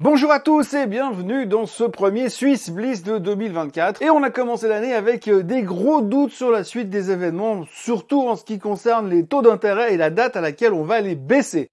Bonjour à tous et bienvenue dans ce premier Swiss Bliss de 2024. Et on a commencé l'année avec euh, des gros doutes sur la suite des événements, surtout en ce qui concerne les taux d'intérêt et la date à laquelle on va les baisser.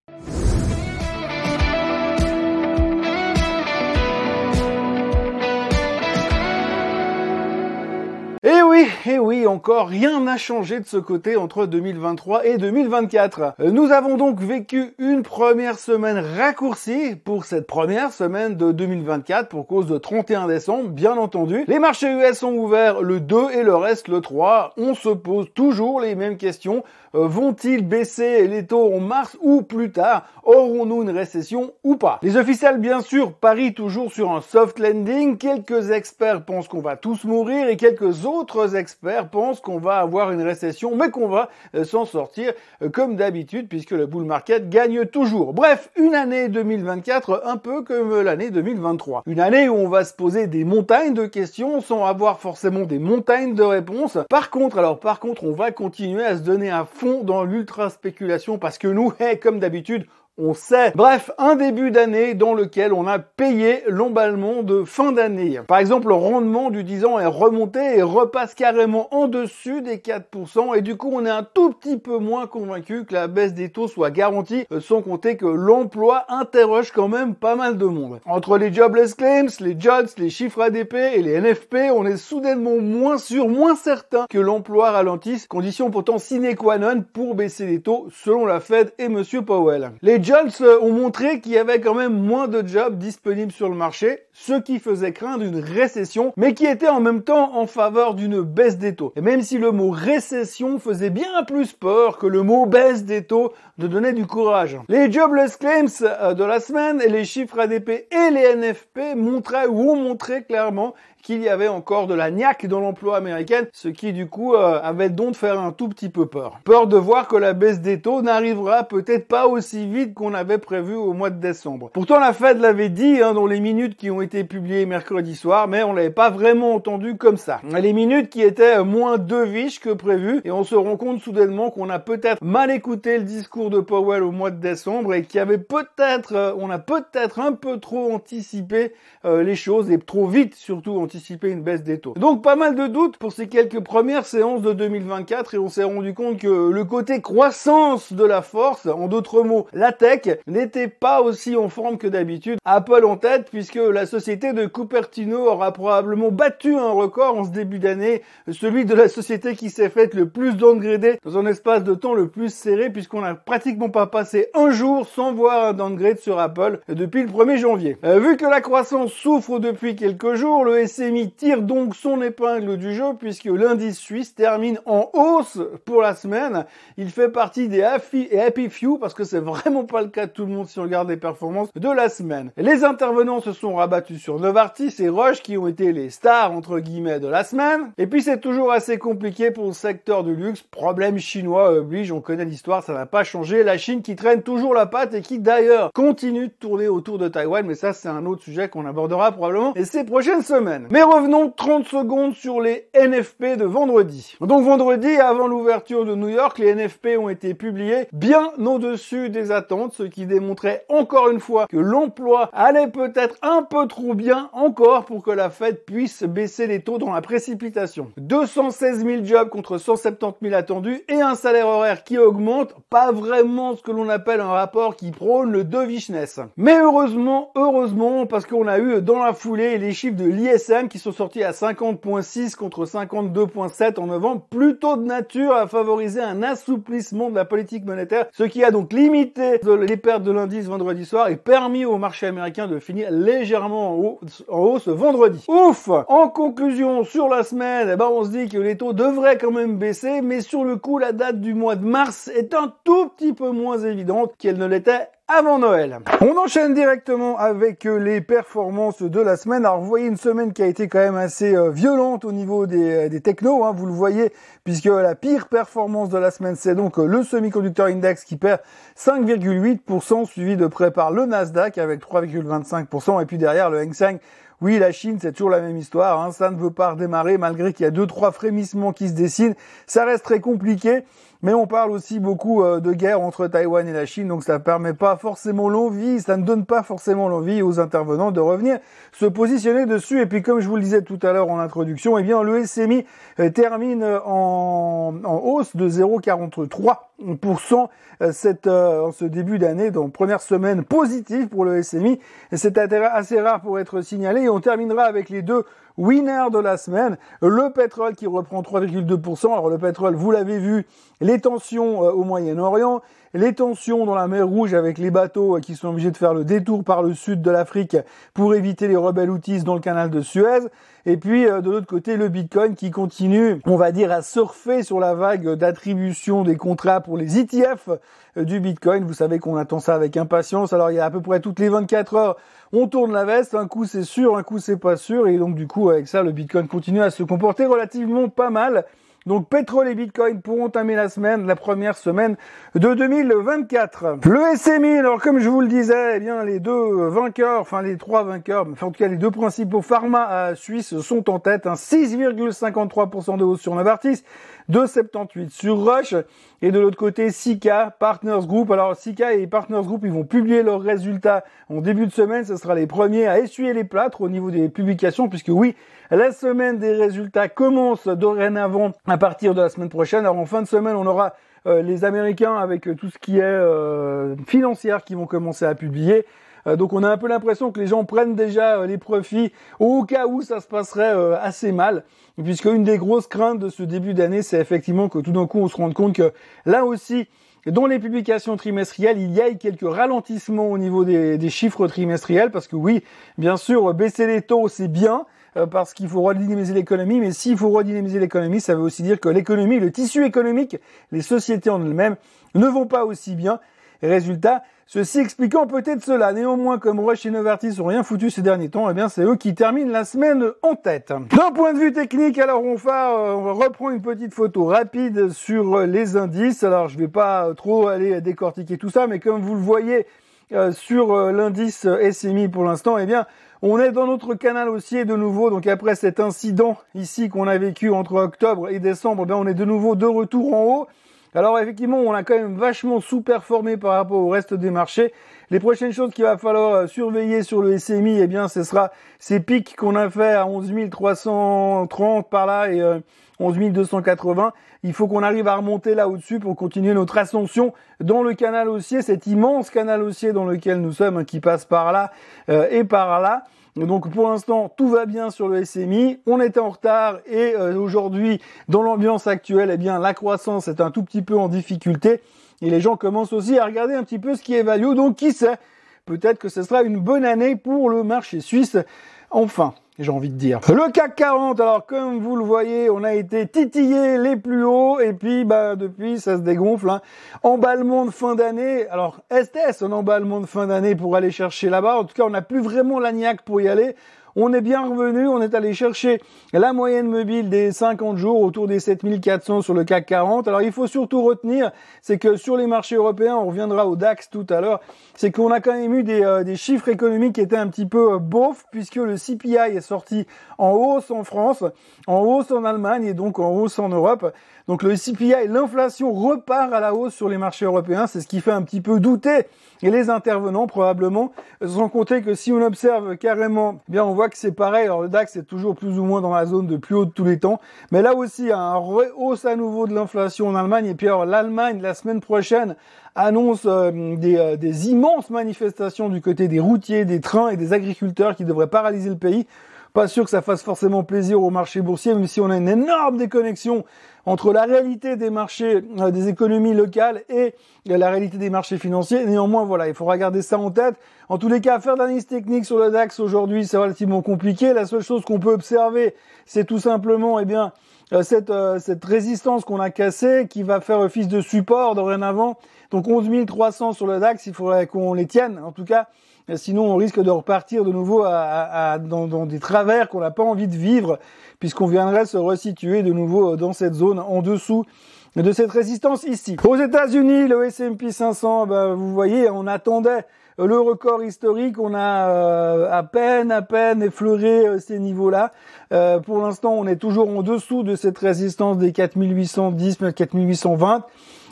Et oui, et oui, encore rien n'a changé de ce côté entre 2023 et 2024. Nous avons donc vécu une première semaine raccourcie pour cette première semaine de 2024 pour cause de 31 décembre, bien entendu. Les marchés US sont ouverts le 2 et le reste le 3. On se pose toujours les mêmes questions. Euh, vont-ils baisser les taux en mars ou plus tard? Aurons-nous une récession ou pas? Les officiels, bien sûr, parient toujours sur un soft landing. Quelques experts pensent qu'on va tous mourir et quelques autres experts pensent qu'on va avoir une récession, mais qu'on va euh, s'en sortir euh, comme d'habitude puisque le bull market gagne toujours. Bref, une année 2024 un peu comme l'année 2023. Une année où on va se poser des montagnes de questions sans avoir forcément des montagnes de réponses. Par contre, alors par contre, on va continuer à se donner un dans l'ultra spéculation parce que nous, comme d'habitude, on sait. Bref, un début d'année dans lequel on a payé l'emballement de fin d'année. Par exemple, le rendement du 10 ans est remonté et repasse carrément en dessus des 4% et du coup, on est un tout petit peu moins convaincu que la baisse des taux soit garantie, euh, sans compter que l'emploi interroge quand même pas mal de monde. Entre les jobless claims, les jobs, les chiffres ADP et les NFP, on est soudainement moins sûr, moins certain que l'emploi ralentisse, condition pourtant sine qua non pour baisser les taux selon la Fed et Monsieur Powell. Jobs ont montré qu'il y avait quand même moins de jobs disponibles sur le marché, ce qui faisait craindre une récession, mais qui était en même temps en faveur d'une baisse des taux. Et même si le mot récession faisait bien plus peur que le mot baisse des taux de donner du courage. Les jobless claims euh, de la semaine et les chiffres ADP et les NFP montraient ou ont montré clairement qu'il y avait encore de la niaque dans l'emploi américain, ce qui du coup euh, avait donc faire un tout petit peu peur. Peur de voir que la baisse des taux n'arrivera peut-être pas aussi vite qu'on avait prévu au mois de décembre. Pourtant la Fed l'avait dit hein, dans les minutes qui ont été publiées mercredi soir, mais on l'avait pas vraiment entendu comme ça. Les minutes qui étaient moins deviches que prévu, et on se rend compte soudainement qu'on a peut-être mal écouté le discours de Powell au mois de décembre et qu'il y avait peut-être, euh, on a peut-être un peu trop anticipé euh, les choses et trop vite surtout une baisse des taux. Donc pas mal de doutes pour ces quelques premières séances de 2024 et on s'est rendu compte que le côté croissance de la force, en d'autres mots la tech, n'était pas aussi en forme que d'habitude. Apple en tête puisque la société de Cupertino aura probablement battu un record en ce début d'année, celui de la société qui s'est faite le plus downgrader dans un espace de temps le plus serré puisqu'on n'a pratiquement pas passé un jour sans voir un downgrade sur Apple depuis le 1er janvier. Euh, vu que la croissance souffre depuis quelques jours, le SMI tire donc son épingle du jeu puisque l'indice suisse termine en hausse pour la semaine. Il fait partie des happy, et happy few parce que c'est vraiment pas le cas de tout le monde si on regarde les performances de la semaine. Les intervenants se sont rabattus sur Novartis et Roche qui ont été les stars entre guillemets de la semaine. Et puis c'est toujours assez compliqué pour le secteur du luxe. Problème chinois oblige, on connaît l'histoire, ça n'a pas changé. La Chine qui traîne toujours la patte et qui d'ailleurs continue de tourner autour de Taïwan, mais ça c'est un autre sujet qu'on abordera probablement et ces prochaines semaines. Mais revenons 30 secondes sur les NFP de vendredi. Donc vendredi, avant l'ouverture de New York, les NFP ont été publiés bien au-dessus des attentes, ce qui démontrait encore une fois que l'emploi allait peut-être un peu trop bien encore pour que la Fed puisse baisser les taux dans la précipitation. 216 000 jobs contre 170 000 attendus et un salaire horaire qui augmente, pas vraiment ce que l'on appelle un rapport qui prône le dovishness. Mais heureusement, heureusement, parce qu'on a eu dans la foulée les chiffres de l'ISM qui sont sortis à 50.6 contre 52.7 en novembre, plutôt de nature à favoriser un assouplissement de la politique monétaire, ce qui a donc limité les pertes de l'indice vendredi soir et permis au marché américain de finir légèrement en hausse, vendredi. Ouf En conclusion, sur la semaine, eh ben on se dit que les taux devraient quand même baisser, mais sur le coup, la date du mois de mars est un tout petit peu moins évidente qu'elle ne l'était avant Noël. On enchaîne directement avec euh, les performances de la semaine. Alors vous voyez une semaine qui a été quand même assez euh, violente au niveau des, euh, des technos, hein, vous le voyez, puisque la pire performance de la semaine, c'est donc le semi-conducteur index qui perd 5,8%, suivi de près par le Nasdaq avec 3,25%, et puis derrière le Hang Seng Oui, la Chine, c'est toujours la même histoire. Hein. Ça ne veut pas redémarrer malgré qu'il y a deux, trois frémissements qui se dessinent. Ça reste très compliqué. Mais on parle aussi beaucoup euh, de guerre entre Taïwan et la Chine, donc ça ne permet pas forcément l'envie, ça ne donne pas forcément l'envie aux intervenants de revenir se positionner dessus. Et puis comme je vous le disais tout à l'heure en introduction, eh bien le SMI euh, termine en, hausse de 0,43% euh, cette, en ce début d'année, donc première semaine positive pour le SMI. C'est assez rare pour être signalé. Et on terminera avec les deux winner de la semaine, le pétrole qui reprend 3,2%. Alors le pétrole, vous l'avez vu, les tensions euh, au Moyen-Orient, les tensions dans la mer Rouge avec les bateaux euh, qui sont obligés de faire le détour par le sud de l'Afrique pour éviter les rebelles outils dans le canal de Suez. Et puis euh, de l'autre côté, le Bitcoin qui continue, on va dire, à surfer sur la vague d'attribution des contrats pour les ETF du Bitcoin. Vous savez qu'on attend ça avec impatience. Alors il y a à peu près toutes les 24 heures, on tourne la veste. Un coup c'est sûr, un coup c'est pas sûr. Et donc du coup avec ça, le Bitcoin continue à se comporter relativement pas mal. Donc pétrole et bitcoin pourront entamer la semaine, la première semaine de 2024. Le SMI, alors comme je vous le disais, eh bien les deux vainqueurs, enfin les trois vainqueurs, enfin en tout cas les deux principaux pharma à Suisse sont en tête, 6,53% de hausse sur Novartis, 2,78 sur Roche et de l'autre côté Sika Partners Group. Alors Sika et Partners Group, ils vont publier leurs résultats en début de semaine, ce sera les premiers à essuyer les plâtres au niveau des publications puisque oui, la semaine des résultats commence dorénavant à partir de la semaine prochaine. Alors en fin de semaine, on aura euh, les Américains avec tout ce qui est euh, financière qui vont commencer à publier. Donc on a un peu l'impression que les gens prennent déjà les profits au cas où ça se passerait assez mal. Puisque une des grosses craintes de ce début d'année, c'est effectivement que tout d'un coup on se rende compte que là aussi, dans les publications trimestrielles, il y a quelques ralentissements au niveau des, des chiffres trimestriels, parce que oui, bien sûr, baisser les taux, c'est bien, euh, parce qu'il faut redynamiser l'économie, mais s'il faut redynamiser l'économie, ça veut aussi dire que l'économie, le tissu économique, les sociétés en elles-mêmes ne vont pas aussi bien. Résultat, ceci expliquant peut-être cela. Néanmoins, comme Rush et Novartis ont rien foutu ces derniers temps, eh bien c'est eux qui terminent la semaine en tête. D'un point de vue technique, alors on va, euh, reprend une petite photo rapide sur les indices. Alors je vais pas trop aller décortiquer tout ça, mais comme vous le voyez euh, sur l'indice SMI pour l'instant, eh bien on est dans notre canal haussier de nouveau, donc après cet incident ici qu'on a vécu entre octobre et décembre, ben on est de nouveau de retour en haut. Alors effectivement, on a quand même vachement sous-performé par rapport au reste des marchés. Les prochaines choses qu'il va falloir euh, surveiller sur le SMI, eh bien, ce sera ces pics qu'on a fait à 11 330 par là et 11 euh, 280. Il faut qu'on arrive à remonter là au-dessus pour continuer notre ascension dans le canal haussier, cet immense canal haussier dans lequel nous sommes, hein, qui passe par là euh, et par là. Donc pour l'instant, tout va bien sur le SMI. On était en retard et euh, aujourd'hui, dans l'ambiance actuelle, eh bien la croissance est un tout petit peu en difficulté et les gens commencent aussi à regarder un petit peu ce qui est value. Donc qui sait, peut-être que ce sera une bonne année pour le marché suisse. Enfin, j'ai envie de dire. Le CAC 40, alors comme vous le voyez, on a été titillé les plus hauts et puis bah depuis ça se dégonfle. Hein. Emballement de fin d'année. Alors est-ce un emballement de fin d'année pour aller chercher là-bas? En tout cas, on n'a plus vraiment la niaque pour y aller on est bien revenu, on est allé chercher la moyenne mobile des 50 jours autour des 7400 sur le CAC 40. Alors il faut surtout retenir, c'est que sur les marchés européens, on reviendra au DAX tout à l'heure, c'est qu'on a quand même eu des, euh, chiffres économiques qui étaient un petit peu euh, puisque le CPI est sorti en hausse en France, en hausse en Allemagne et donc en hausse en Europe. Donc le CPI, l'inflation repart à la hausse sur les marchés européens, c'est ce qui fait un petit peu douter les intervenants probablement, sans compter que si on observe carrément, eh bien on voit que c'est pareil, alors le DAX est toujours plus ou moins dans la zone de plus haut de tous les temps, mais là aussi un hausse à nouveau de l'inflation en Allemagne, et puis alors l'Allemagne la semaine prochaine annonce euh, des, euh, des immenses manifestations du côté des routiers, des trains et des agriculteurs qui devraient paralyser le pays. Pas sûr que ça fasse forcément plaisir au marché boursier, même si on a une énorme déconnexion entre la réalité des marchés, euh, des économies locales et la réalité des marchés financiers. Néanmoins, voilà, il faudra garder ça en tête. En tous les cas, faire de l'analyse technique sur le DAX aujourd'hui, c'est relativement compliqué. La seule chose qu'on peut observer, c'est tout simplement, eh bien, euh, cette, euh, cette résistance qu'on a cassée, qui va faire office de support dorénavant. Donc 11 300 sur le DAX, il faudrait qu'on les tienne. En tout cas, Sinon, on risque de repartir de nouveau à, dans, des travers qu'on n'a pas envie de vivre, puisqu'on viendrait se resituer de nouveau dans cette zone en dessous de cette résistance ici. Aux États-Unis, le S&P 500, ben, vous voyez, on attendait le record historique, on a à peine, à peine effleuré ces niveaux-là. pour l'instant, on est toujours en dessous de cette résistance des 4810, 4820.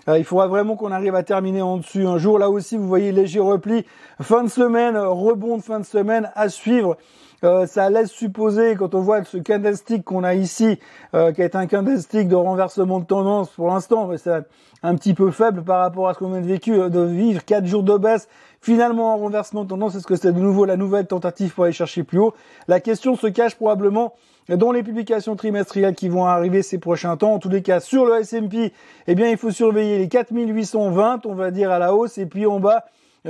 Il faudra vraiment qu'on arrive à terminer en dessus un jour. Là aussi, vous voyez léger repli. Fin de semaine, rebond de fin de semaine à suivre. Euh, ça laisse supposer, quand on voit ce candlestick qu'on a ici, euh, qui est un candlestick de renversement de tendance pour l'instant, mais c'est un petit peu faible par rapport à ce qu'on vient de, vécu, euh, de vivre, quatre jours de baisse, finalement en renversement de tendance, est-ce que c'est de nouveau la nouvelle tentative pour aller chercher plus haut? La question se cache probablement dans les publications trimestrielles qui vont arriver ces prochains temps. En tous les cas, sur le S&P, eh bien, il faut surveiller les 4820, on va dire, à la hausse, et puis en bas,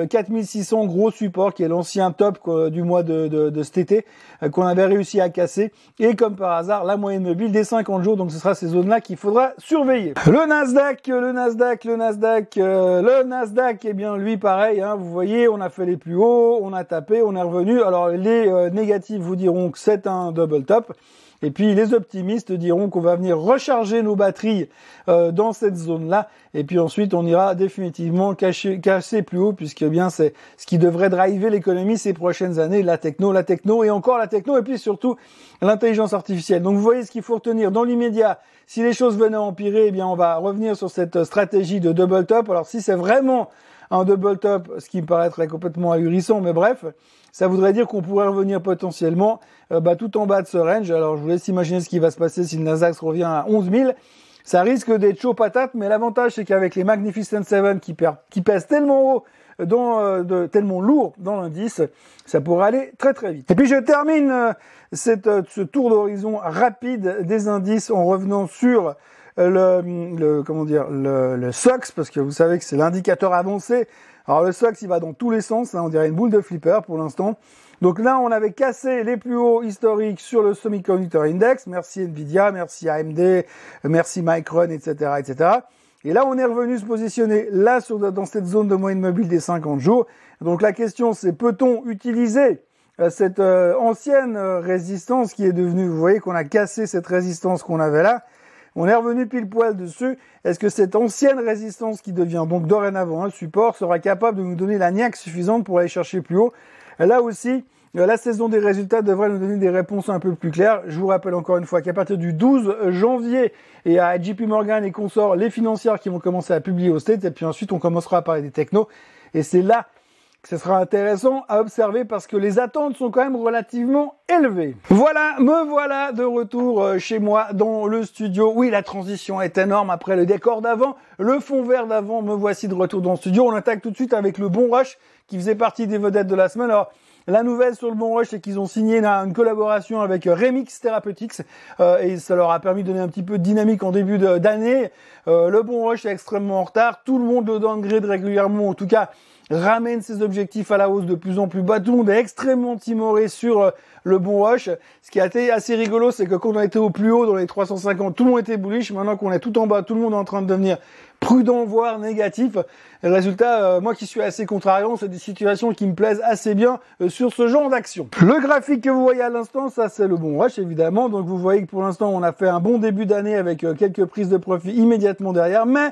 4600 euh, gros support qui est l'ancien top du mois de, cet été euh, qu'on avait réussi à casser. Et comme par hasard la moyenne mobile des 50 jours. Donc ce sera ces zones là qu'il faudra surveiller. Le Nasdaq le Nasdaq le Nasdaq euh, le Nasdaq eh bien lui pareil hein, vous voyez on a fait les plus hauts on a tapé on est revenu. Alors les négatifs vous diront que c'est un double top et puis les optimistes diront qu'on va venir recharger nos batteries euh, dans cette zone-là. Et puis ensuite, on ira définitivement cacher, casser plus haut, puisque bien c'est ce qui devrait driver l'économie ces prochaines années, la techno, la techno et encore la techno, et puis surtout l'intelligence artificielle. Donc vous voyez ce qu'il faut retenir dans l'immédiat. Si les choses venaient à empirer, eh bien on va revenir sur cette stratégie de double top. Alors si c'est vraiment un double top, ce qui me paraîtrait complètement ahurissant, mais bref, ça voudrait dire qu'on pourrait revenir potentiellement euh, bah, tout en bas de ce range. Alors je vous laisse imaginer ce qui va se passer si le Nasdaq revient à 11 000. Ça risque d'être chaud patate, mais l'avantage c'est qu'avec les Magnificent Seven qui, qui pèsent tellement haut, dans, euh, tellement lourd dans l'indice, ça pourrait aller très très vite. Et puis je termine euh, cette, ce tour d'horizon rapide des indices en revenant sur le, le comment dire le, le SOX parce que vous savez que c'est l'indicateur avancé. Alors le SOX il va dans tous les sens, hein, on dirait une boule de flipper pour l'instant. Donc là on avait cassé les plus hauts historiques sur le Semiconductor Index. Merci Nvidia, merci AMD, merci Micron, etc., etc. Et là, on est revenu se positionner là sur, dans cette zone de moyenne mobile des 50 jours. Donc la question, c'est peut-on utiliser euh, cette euh, ancienne euh, résistance qui est devenue, vous voyez qu'on a cassé cette résistance qu'on avait là, on est revenu pile poil dessus. Est-ce que cette ancienne résistance qui devient donc dorénavant un support sera capable de nous donner la niaque suffisante pour aller chercher plus haut? Là aussi, la saison des résultats devrait nous donner des réponses un peu plus claires. Je vous rappelle encore une fois qu'à partir du 12 janvier, et à JP Morgan et consorts, les financières qui vont commencer à publier au States, et puis ensuite on commencera à parler des technos. Et c'est là ce sera intéressant à observer parce que les attentes sont quand même relativement élevées. Voilà, me voilà de retour euh, chez moi dans le studio. Oui, la transition est énorme après le décor d'avant, le fond vert d'avant. Me voici de retour dans le studio. On attaque tout de suite avec le Bon Rush qui faisait partie des vedettes de la semaine. Alors, la nouvelle sur le Bon Rush, c'est qu'ils ont signé une collaboration avec Remix Therapeutics euh, et ça leur a permis de donner un petit peu de dynamique en début d'année. Euh, le Bon Rush est extrêmement en retard. Tout le monde le downgrade régulièrement. En tout cas, ramène ses objectifs à la hausse de plus en plus bas. Tout le monde est extrêmement timoré sur euh, le bon rush. Ce qui a été assez rigolo, c'est que quand on été au plus haut dans les 350, tout le monde était bullish. Maintenant qu'on est tout en bas, tout le monde est en train de devenir prudent, voire négatif. résultat, euh, moi qui suis assez contrariant, c'est des situations qui me plaisent assez bien euh, sur ce genre d'action. Le graphique que vous voyez à l'instant, ça c'est le bon rush évidemment. Donc vous voyez que pour l'instant, on a fait un bon début d'année avec quelques prises de profit immédiatement derrière. Mais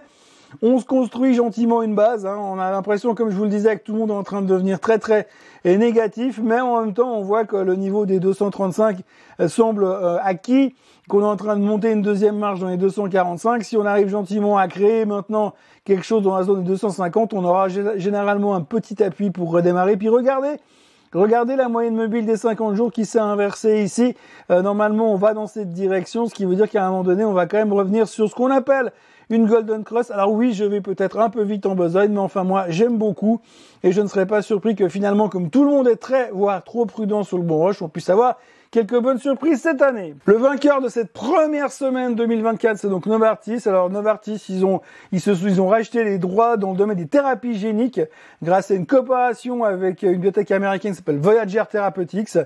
on se construit gentiment une base. Hein. On a l'impression, comme je vous le disais, que tout le monde est en train de devenir très très négatif, mais en même temps, on voit que le niveau des 235 euh, semble euh, acquis, qu'on est en train de monter une deuxième marche dans les 245. Si on arrive gentiment à créer maintenant quelque chose dans la zone des 250, on aura généralement un petit appui pour redémarrer. Puis regardez, Regardez la moyenne mobile des 50 jours qui s'est inversée ici. Euh, normalement, on va dans cette direction, ce qui veut dire qu'à un moment donné, on va quand même revenir sur ce qu'on appelle une Golden Cross. Alors oui, je vais peut-être un peu vite en besogne, mais enfin moi, j'aime beaucoup et je ne serais pas surpris que finalement, comme tout le monde est très, voire trop prudent sur le bon rush, on puisse avoir quelques bonnes surprises cette année. Le vainqueur de cette première semaine 2024, c'est donc Novartis. Alors Novartis, ils ont ils se ils ont racheté les droits dans le domaine des thérapies géniques grâce à une coopération avec une bibliothèque américaine qui s'appelle Voyager Therapeutics.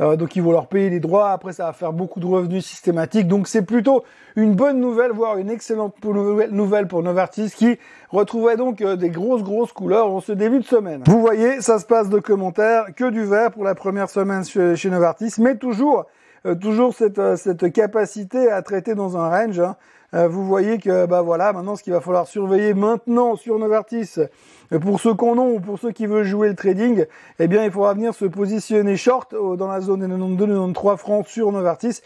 Euh, donc ils vont leur payer les droits. Après, ça va faire beaucoup de revenus systématiques. Donc c'est plutôt une bonne nouvelle, voire une excellente nouvelle pour Novartis qui retrouvait donc euh, des grosses grosses couleurs en ce début de semaine. Vous voyez, ça se passe de commentaires, que du vert pour la première semaine chez Novartis, mais toujours euh, toujours cette, cette capacité à traiter dans un range. Hein. Euh, vous voyez que bah voilà, maintenant ce qu'il va falloir surveiller maintenant sur Novartis, euh, pour ceux qu'on a ou pour ceux qui veulent jouer le trading, eh bien il faudra venir se positionner short dans la zone des 92-93 francs sur Novartis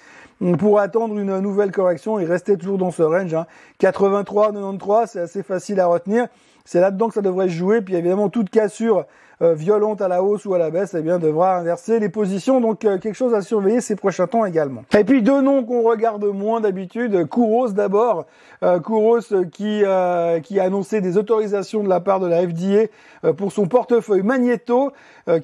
pour attendre une nouvelle correction et rester toujours dans ce range. Hein. 83-93, c'est assez facile à retenir. C'est là-dedans que ça devrait se jouer. Puis évidemment, toute cassure euh, violente à la hausse ou à la baisse, eh bien, devra inverser les positions. Donc, euh, quelque chose à surveiller ces prochains temps également. Et puis, deux noms qu'on regarde moins d'habitude. Kouros d'abord. Euh, Kouros qui, qui a annoncé des autorisations de la part de la FDA pour son portefeuille Magneto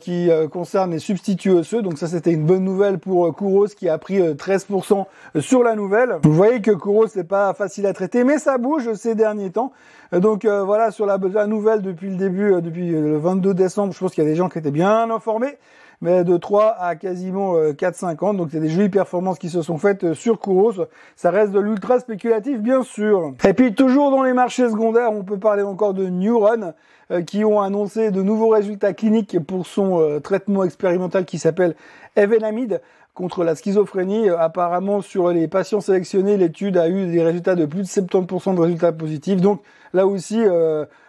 qui concerne les substituts osseux. Donc ça, c'était une bonne nouvelle pour Kouros qui a pris 13% sur la nouvelle. Vous voyez que Kouros, c'est pas facile à traiter, mais ça bouge ces derniers temps. Donc voilà, sur la, la nouvelle depuis le début, depuis le 22 décembre, je pense qu'il y a des gens qui étaient bien informés, mais de 3 à quasiment 4-5 euh. Donc c'est des jolies performances qui se sont faites euh, sur Kouros. Ça reste de l'ultra spéculatif, bien sûr. Et puis toujours dans les marchés secondaires, on peut parler encore de Neuron, euh, qui ont annoncé de nouveaux résultats cliniques pour son traitement expérimental qui s'appelle Evenamide contre la schizophrénie. Apparemment, sur les patients sélectionnés, l'étude a eu des résultats de plus de 70% de résultats positifs. Donc là aussi,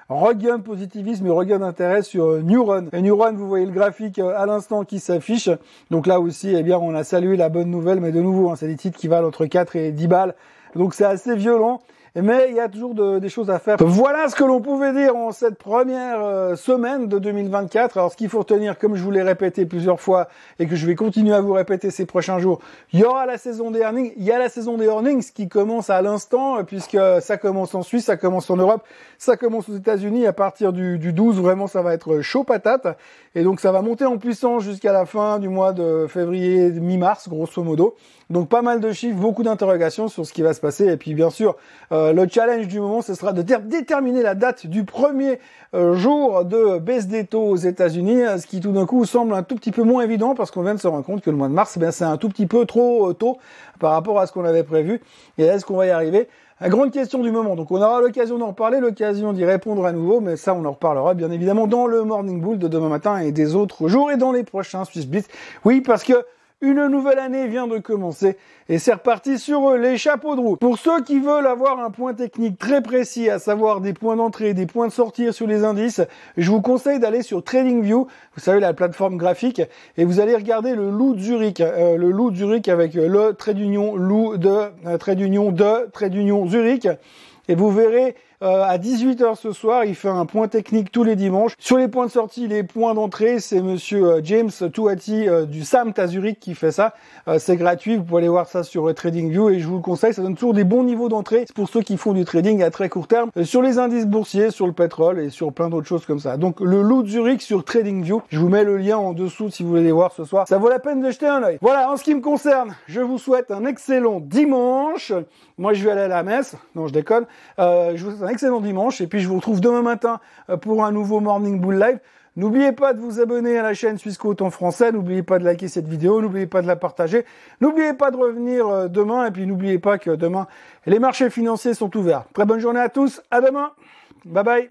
regain positivisme et regain d'intérêt sur euh, Neuron. Et Neuron, vous voyez le graphique euh, à l'instant qui s'affiche. Donc là aussi, eh bien, on a salué la bonne nouvelle, mais de nouveau, hein, c'est des titres qui valent entre 4 et 10 balles. Donc c'est assez violent mais il y a toujours des choses à faire. Voilà ce que l'on pouvait dire en cette première euh, semaine de 2024. Alors ce qu'il faut retenir, comme je vous l'ai répété plusieurs fois et que je vais continuer à vous répéter ces prochains jours, il y aura la saison des earnings, il y a la saison des earnings qui commence à l'instant euh, puisque ça commence en Suisse, ça commence en Europe, ça commence aux États-Unis à partir du, du 12, vraiment ça va être chaud patate et donc ça va monter en puissance jusqu'à la fin du mois de février, mi-mars grosso modo. Donc pas mal de chiffres, beaucoup d'interrogations sur ce qui va se passer. Et puis bien sûr, euh, le challenge du moment, ce sera de déterminer la date du premier euh, jour de baisse des taux aux États-Unis, ce qui tout d'un coup semble un tout petit peu moins évident parce qu'on vient de se rendre compte que le mois de mars, ben, c'est un tout petit peu trop euh, tôt par rapport à ce qu'on avait prévu. Et est-ce qu'on va y arriver? La grande question du moment. Donc on aura l'occasion d'en reparler, l'occasion d'y répondre à nouveau, mais ça on en reparlera bien évidemment dans le Morning Bull de demain matin et des autres jours et dans les prochains Swiss Blitz. Oui, parce que une nouvelle année vient de commencer et c'est reparti sur les chapeaux de roue. Pour ceux qui veulent avoir un point technique très précis, à savoir des points d'entrée, des points de sortie sur les indices, je vous conseille d'aller sur TradingView, vous savez la plateforme graphique, et vous allez regarder le loup de Zurich, euh, le loup de Zurich avec le trait d'union loup de euh, trait d'union de trait d'union Zurich, et vous verrez euh, à 18h ce soir, il fait un point technique tous les dimanches. Sur les points de sortie, les points d'entrée, c'est monsieur euh, James Touati euh, du SAM Zurich qui fait ça. c'est gratuit, vous pouvez aller voir ça sur TradingView et je vous le conseille, ça donne toujours des bons niveaux d'entrée pour ceux qui font du trading à très court terme sur les indices boursiers, sur le pétrole et sur plein d'autres choses comme ça. Donc le loup de Zurich sur TradingView, je vous mets le lien en dessous si vous voulez les voir ce soir. Ça vaut la peine de jeter un oeil. Voilà, en ce qui me concerne, je vous souhaite un excellent dimanche. Moi, je vais aller à la messe. Non, je déconne. je vous souhaite un excellent dimanche et puis je vous retrouve demain matin euh, pour un nouveau Morning Bull Live. N'oubliez pas de vous abonner à la chaîne Suisse en français, n'oubliez pas de liker cette vidéo, n'oubliez pas de la partager, n'oubliez pas de revenir euh, demain et puis n'oubliez pas que demain les marchés financiers sont ouverts. Très bonne journée à tous, à demain, bye bye